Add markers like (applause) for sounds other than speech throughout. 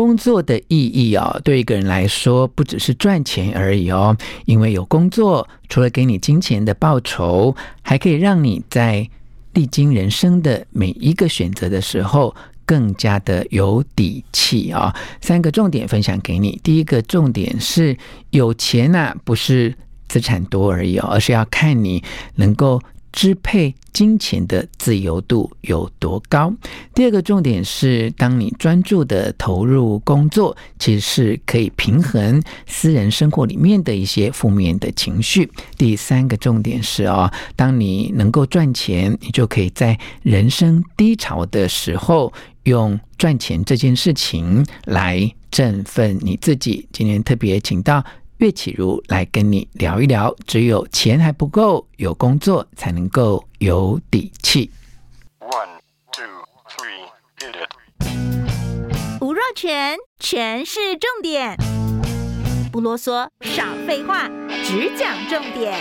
工作的意义哦，对一个人来说，不只是赚钱而已哦。因为有工作，除了给你金钱的报酬，还可以让你在历经人生的每一个选择的时候，更加的有底气啊。三个重点分享给你。第一个重点是，有钱呐，不是资产多而已哦，而是要看你能够。支配金钱的自由度有多高？第二个重点是，当你专注的投入工作，其实是可以平衡私人生活里面的一些负面的情绪。第三个重点是哦，当你能够赚钱，你就可以在人生低潮的时候，用赚钱这件事情来振奋你自己。今天特别请到。岳启如来跟你聊一聊，只有钱还不够，有工作才能够有底气。One, two, three, hit it. 吴若全，全是重点，不啰嗦，少废话，只讲重点。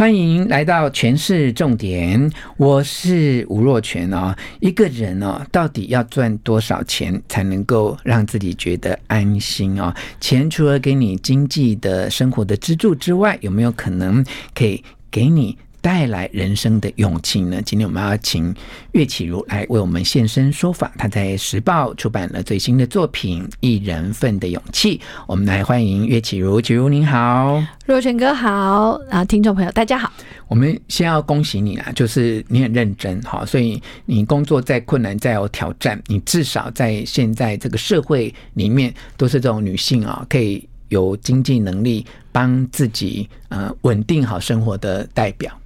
欢迎来到全市重点，我是吴若全哦。一个人哦，到底要赚多少钱才能够让自己觉得安心哦？钱除了给你经济的生活的支柱之外，有没有可能可以给你？带来人生的勇气呢？今天我们要请岳启如来为我们现身说法。他在时报出版了最新的作品《一人份的勇气》。我们来欢迎岳启如，启如您好，若泉哥好，然后听众朋友大家好。我们先要恭喜你啊，就是你很认真哈，所以你工作再困难再有挑战，你至少在现在这个社会里面都是这种女性啊，可以有经济能力帮自己呃稳定好生活的代表。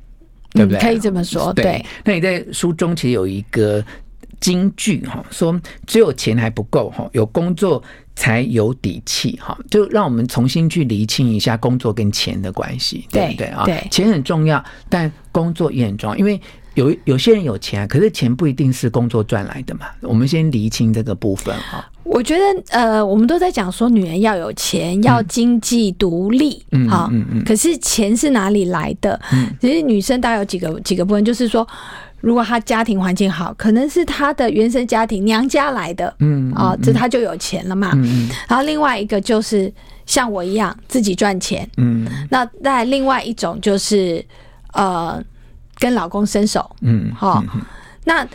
对不对？可以这么说。对，对，那你在书中其实有一个金句哈，说只有钱还不够哈，有工作才有底气哈。就让我们重新去厘清一下工作跟钱的关系，对不对啊？对，钱很重要，但工作也很重要，因为有有些人有钱，可是钱不一定是工作赚来的嘛。我们先厘清这个部分哈。我觉得呃，我们都在讲说女人要有钱，要经济独立，嗯，好，嗯嗯。可是钱是哪里来的？嗯，其实女生大概有几个几个部分，就是说，如果她家庭环境好，可能是她的原生家庭娘家来的，嗯啊，这她就有钱了嘛。嗯，然后另外一个就是像我一样自己赚钱，嗯。那再另外一种就是呃，跟老公伸手，嗯，好，那。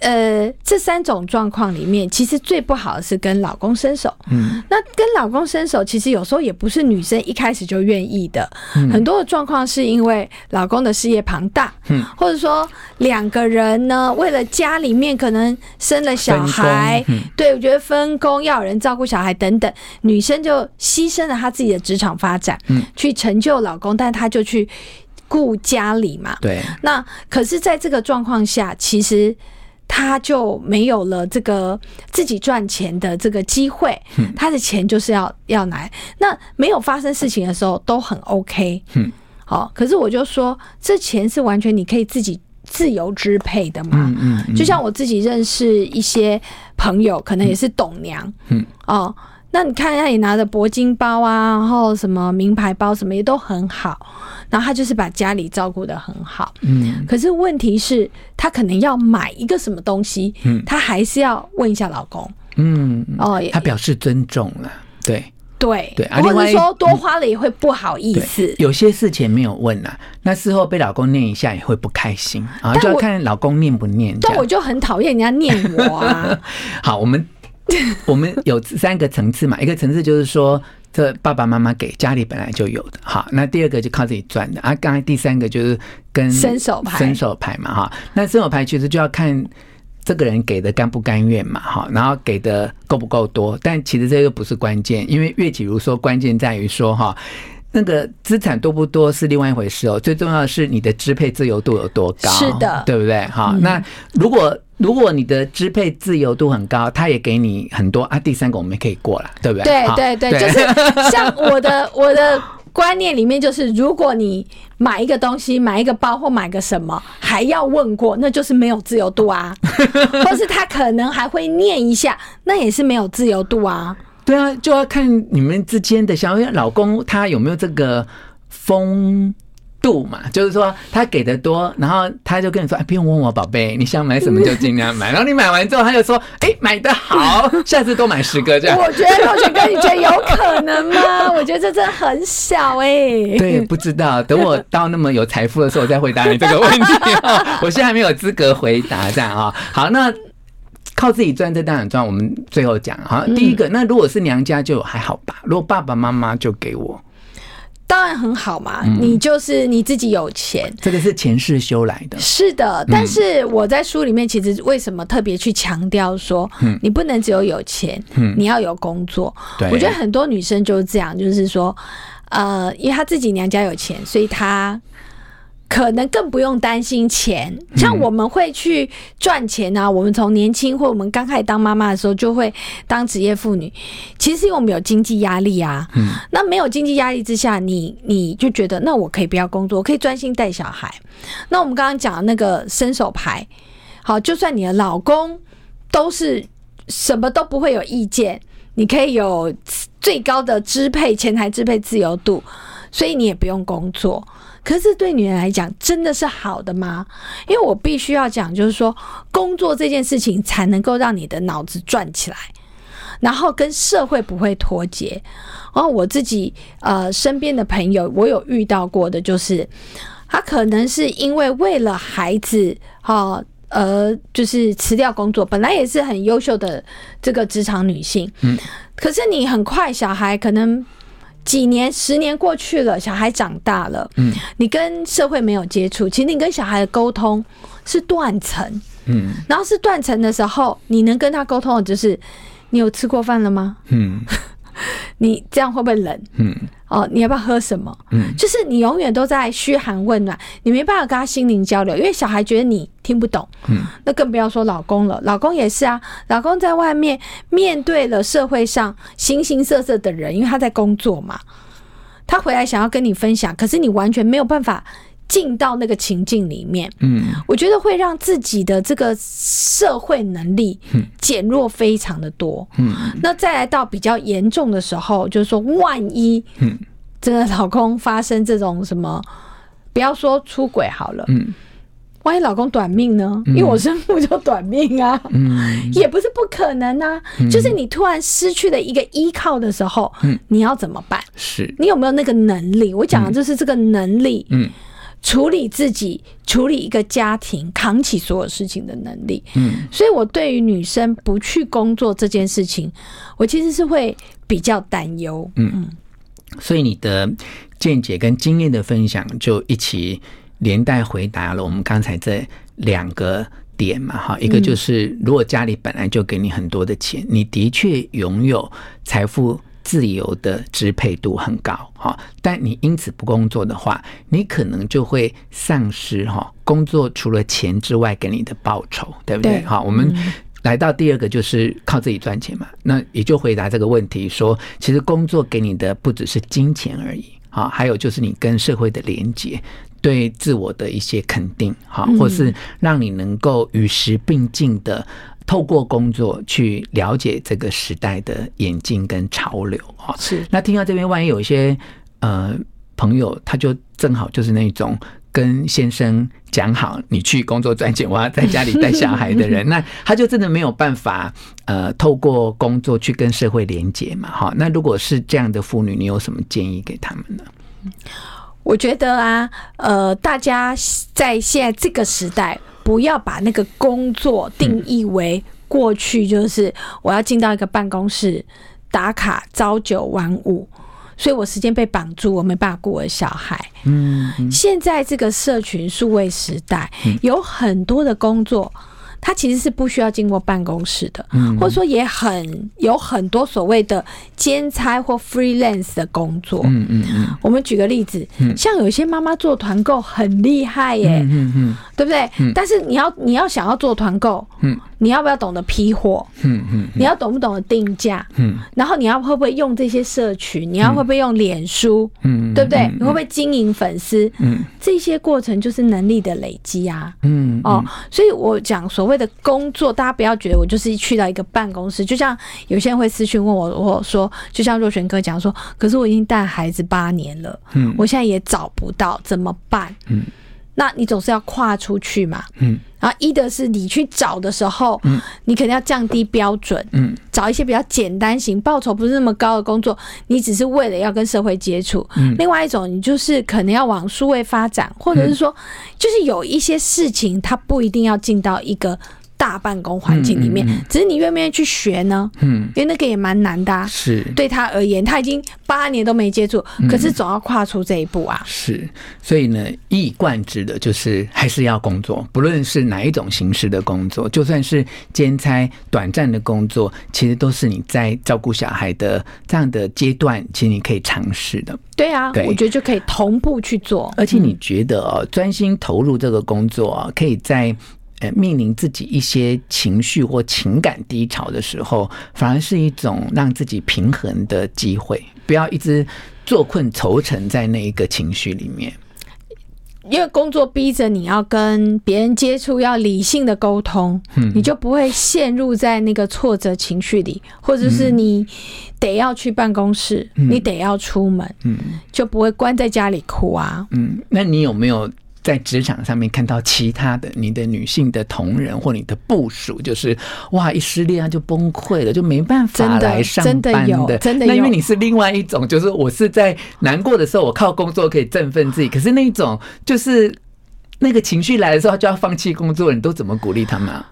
呃，这三种状况里面，其实最不好的是跟老公伸手。嗯，那跟老公伸手，其实有时候也不是女生一开始就愿意的。嗯，很多的状况是因为老公的事业庞大，嗯，或者说两个人呢，为了家里面可能生了小孩，嗯，对，我觉得分工要有人照顾小孩等等，女生就牺牲了她自己的职场发展，嗯，去成就老公，但她就去顾家里嘛。对，那可是在这个状况下，其实。他就没有了这个自己赚钱的这个机会，他的钱就是要要来。那没有发生事情的时候都很 OK，好。可是我就说，这钱是完全你可以自己自由支配的嘛。就像我自己认识一些朋友，可能也是董娘，哦。那你看一下，你拿着铂金包啊，然后什么名牌包，什么也都很好，然后他就是把家里照顾的很好。嗯，可是问题是，他可能要买一个什么东西，嗯，他还是要问一下老公。嗯，哦，他表示尊重了，对对对，或者说多花了也会不好意思。有些事情没有问啊，那事后被老公念一下也会不开心啊，就要看老公念不念。但我就很讨厌人家念我啊。(laughs) 好，我们。(laughs) 我们有三个层次嘛，一个层次就是说，这爸爸妈妈给家里本来就有的，好，那第二个就靠自己赚的啊。刚才第三个就是跟伸手牌，伸手牌嘛，哈，那伸手牌其实就要看这个人给的甘不甘愿嘛，哈，然后给的够不够多，但其实这个不是关键，因为岳启儒说关键在于说哈，那个资产多不多是另外一回事哦，最重要的是你的支配自由度有多高，是的，对不对？哈，嗯、那如果如果你的支配自由度很高，他也给你很多啊，第三个我们可以过了，对不对？对对对，就是 (laughs) 像我的我的观念里面，就是如果你买一个东西，买一个包或买个什么，还要问过，那就是没有自由度啊，(laughs) 或是他可能还会念一下，那也是没有自由度啊。对啊，就要看你们之间的想法，老公他有没有这个风度嘛？就是说他给的多，然后他就跟你说：“哎，不用问我，宝贝，你想买什么就尽量买。”然后你买完之后，他就说：“哎，买的好，下次多买十个这样。(laughs) ”我觉得同学哥，你觉得有可能吗？我觉得这真的很小哎、欸。对，不知道，等我到那么有财富的时候，我再回答你这个问题。我现在还没有资格回答这样啊。(laughs) 好，那。靠自己赚，这当然赚。我们最后讲哈，第一个，那如果是娘家就还好吧。如果爸爸妈妈就给我，当然很好嘛。你就是你自己有钱，这个是前世修来的。是的，但是我在书里面其实为什么特别去强调说，你不能只有有钱，你要有工作。我觉得很多女生就是这样，就是说，呃，因为她自己娘家有钱，所以她。可能更不用担心钱，像我们会去赚钱啊。我们从年轻或我们刚开始当妈妈的时候，就会当职业妇女。其实因为我们有经济压力啊，嗯，那没有经济压力之下，你你就觉得那我可以不要工作，我可以专心带小孩。那我们刚刚讲的那个伸手牌，好，就算你的老公都是什么都不会有意见，你可以有最高的支配前台支配自由度，所以你也不用工作。可是对女人来讲，真的是好的吗？因为我必须要讲，就是说，工作这件事情才能够让你的脑子转起来，然后跟社会不会脱节。然后我自己呃身边的朋友，我有遇到过的，就是他可能是因为为了孩子哈，呃，就是辞掉工作，本来也是很优秀的这个职场女性，嗯，可是你很快小孩可能。几年、十年过去了，小孩长大了，嗯，你跟社会没有接触，其实你跟小孩的沟通是断层，嗯，然后是断层的时候，你能跟他沟通的就是，你有吃过饭了吗？嗯。(laughs) 你这样会不会冷？嗯，哦，你要不要喝什么？嗯，就是你永远都在嘘寒问暖，你没办法跟他心灵交流，因为小孩觉得你听不懂。嗯，那更不要说老公了，老公也是啊，老公在外面面对了社会上形形色色的人，因为他在工作嘛，他回来想要跟你分享，可是你完全没有办法。进到那个情境里面，嗯，我觉得会让自己的这个社会能力减弱非常的多，嗯，那再来到比较严重的时候，就是说，万一，嗯，真的老公发生这种什么，不要说出轨好了，嗯，万一老公短命呢？因为我生父就短命啊，嗯，也不是不可能啊，就是你突然失去了一个依靠的时候，嗯，你要怎么办？是。你有没有那个能力？我讲的就是这个能力，嗯。处理自己、处理一个家庭、扛起所有事情的能力，嗯，所以我对于女生不去工作这件事情，我其实是会比较担忧，嗯，所以你的见解跟经验的分享，就一起连带回答了我们刚才这两个点嘛，哈，一个就是如果家里本来就给你很多的钱，你的确拥有财富。自由的支配度很高，哈，但你因此不工作的话，你可能就会丧失哈工作除了钱之外给你的报酬，对不对？好，我们来到第二个就是靠自己赚钱嘛，那也就回答这个问题说，其实工作给你的不只是金钱而已，哈，还有就是你跟社会的连接，对自我的一些肯定，哈，或是让你能够与时并进的。透过工作去了解这个时代的演进跟潮流啊，是。那听到这边，万一有一些呃朋友，他就正好就是那种跟先生讲好，你去工作赚钱，我要在家里带小孩的人，(laughs) 那他就真的没有办法呃透过工作去跟社会连接嘛，哈。那如果是这样的妇女，你有什么建议给他们呢？我觉得啊，呃，大家在现在这个时代。不要把那个工作定义为过去，就是我要进到一个办公室打卡朝九晚五，所以我时间被绑住，我没办法顾我的小孩。嗯，现在这个社群数位时代，有很多的工作，他其实是不需要经过办公室的，嗯，或者说也很有很多所谓的兼差或 freelance 的工作。嗯嗯嗯。我们举个例子，像有些妈妈做团购很厉害耶，嗯嗯嗯，对不对？但是你要你要想要做团购，嗯，你要不要懂得批货？嗯嗯，你要懂不懂得定价？嗯，然后你要会不会用这些社群？你要会不会用脸书？嗯，对不对？你会不会经营粉丝？嗯，这些过程就是能力的累积啊。嗯哦，所以我讲所谓的工作，大家不要觉得我就是去到一个办公室，就像有些人会私讯问我，我说就像若璇哥讲说，可是我已经带孩子八年了，嗯，我现在也找不到怎么办？嗯。那你总是要跨出去嘛，嗯，然后一的是你去找的时候，嗯，你肯定要降低标准，嗯，找一些比较简单型、报酬不是那么高的工作，你只是为了要跟社会接触，嗯，另外一种你就是可能要往数位发展，或者是说，就是有一些事情它不一定要进到一个。大办公环境里面，只是你愿不愿意去学呢？嗯，因为那个也蛮难的。是，对他而言，他已经八年都没接触，可是总要跨出这一步啊。是，所以呢，一以贯之的就是还是要工作，不论是哪一种形式的工作，就算是兼差、短暂的工作，其实都是你在照顾小孩的这样的阶段，其实你可以尝试的。对啊，对，我觉得就可以同步去做。而且你觉得哦，专心投入这个工作啊，可以在。面临自己一些情绪或情感低潮的时候，反而是一种让自己平衡的机会。不要一直坐困愁城在那一个情绪里面，因为工作逼着你要跟别人接触，要理性的沟通，嗯，你就不会陷入在那个挫折情绪里，或者是你得要去办公室，嗯，你得要出门，嗯，就不会关在家里哭啊。嗯，那你有没有？在职场上面看到其他的你的女性的同仁或你的部属，就是哇，一失恋啊就崩溃了，就没办法来上班的。真的有，真的有。那因为你是另外一种，就是我是在难过的时候，我靠工作可以振奋自己。可是那种就是那个情绪来的时候，就要放弃工作，你都怎么鼓励他们啊？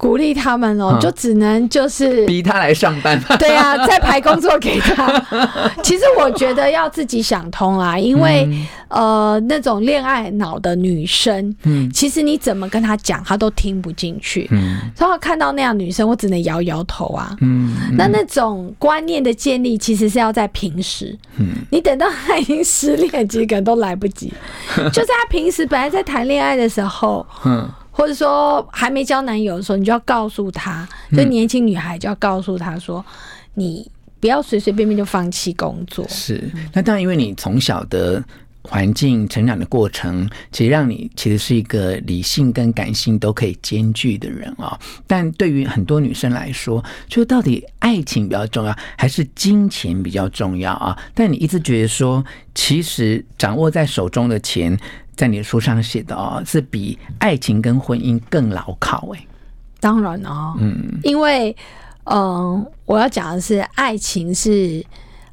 鼓励他们哦，就只能就是逼他来上班。(laughs) 对啊，再排工作给他。(laughs) 其实我觉得要自己想通啊，因为呃，那种恋爱脑的女生，嗯，其实你怎么跟他讲，他都听不进去。嗯，然后看到那样女生，我只能摇摇头啊。嗯，那那种观念的建立，其实是要在平时。嗯，你等到他已经失恋，几个人都来不及。(laughs) 就在他平时本来在谈恋爱的时候，嗯。或者说还没交男友的时候，你就要告诉他，就年轻女孩就要告诉他说，你不要随随便便就放弃工作。是，那当然，因为你从小的环境成长的过程，其实让你其实是一个理性跟感性都可以兼具的人啊。但对于很多女生来说，就到底爱情比较重要，还是金钱比较重要啊？但你一直觉得说，其实掌握在手中的钱。在你的书上写的哦，是比爱情跟婚姻更牢靠哎。当然哦，嗯，因为嗯、呃，我要讲的是爱情是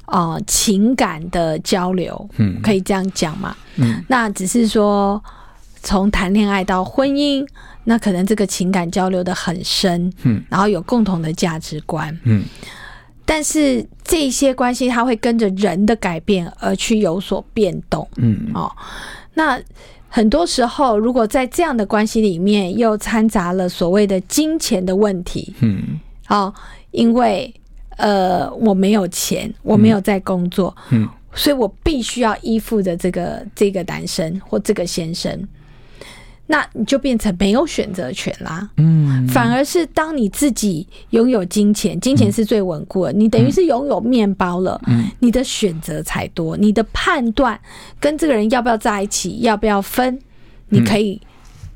呃情感的交流，嗯，可以这样讲嘛，嗯，那只是说从谈恋爱到婚姻，那可能这个情感交流的很深，嗯，然后有共同的价值观，嗯，但是这些关系它会跟着人的改变而去有所变动，嗯。哦。那很多时候，如果在这样的关系里面又掺杂了所谓的金钱的问题，嗯，哦，因为呃我没有钱，我没有在工作，嗯，所以我必须要依附着这个这个男生或这个先生。那你就变成没有选择权啦，嗯，反而是当你自己拥有金钱，金钱是最稳固的，你等于是拥有面包了，嗯，你的选择才多，你的判断跟这个人要不要在一起，要不要分，你可以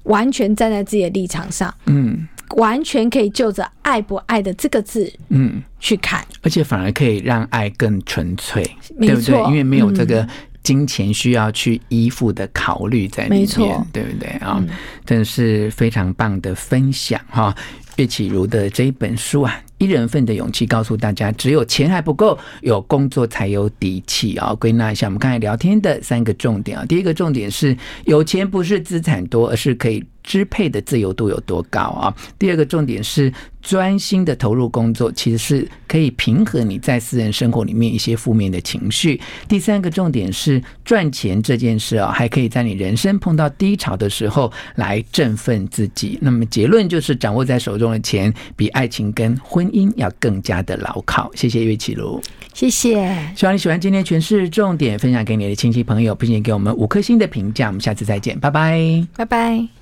完全站在自己的立场上，嗯，完全可以就着爱不爱的这个字，嗯，去看，而且反而可以让爱更纯粹，对不对？因为没有这个。金钱需要去依附的考虑在里面，对不对啊？嗯、真的是非常棒的分享哈！岳启如的这一本书啊，《一人份的勇气》，告诉大家，只有钱还不够，有工作才有底气啊！归纳一下我们刚才聊天的三个重点啊，第一个重点是，有钱不是资产多，而是可以支配的自由度有多高啊？第二个重点是专心的投入工作，其实是可以平和你在私人生活里面一些负面的情绪。第三个重点是赚钱这件事啊，还可以在你人生碰到低潮的时候来振奋自己。那么结论就是，掌握在手中的钱比爱情跟婚姻要更加的牢靠。谢谢岳启儒，谢谢。希望你喜欢今天全是重点，分享给你的亲戚朋友，并且给我们五颗星的评价。我们下次再见，拜拜，拜拜。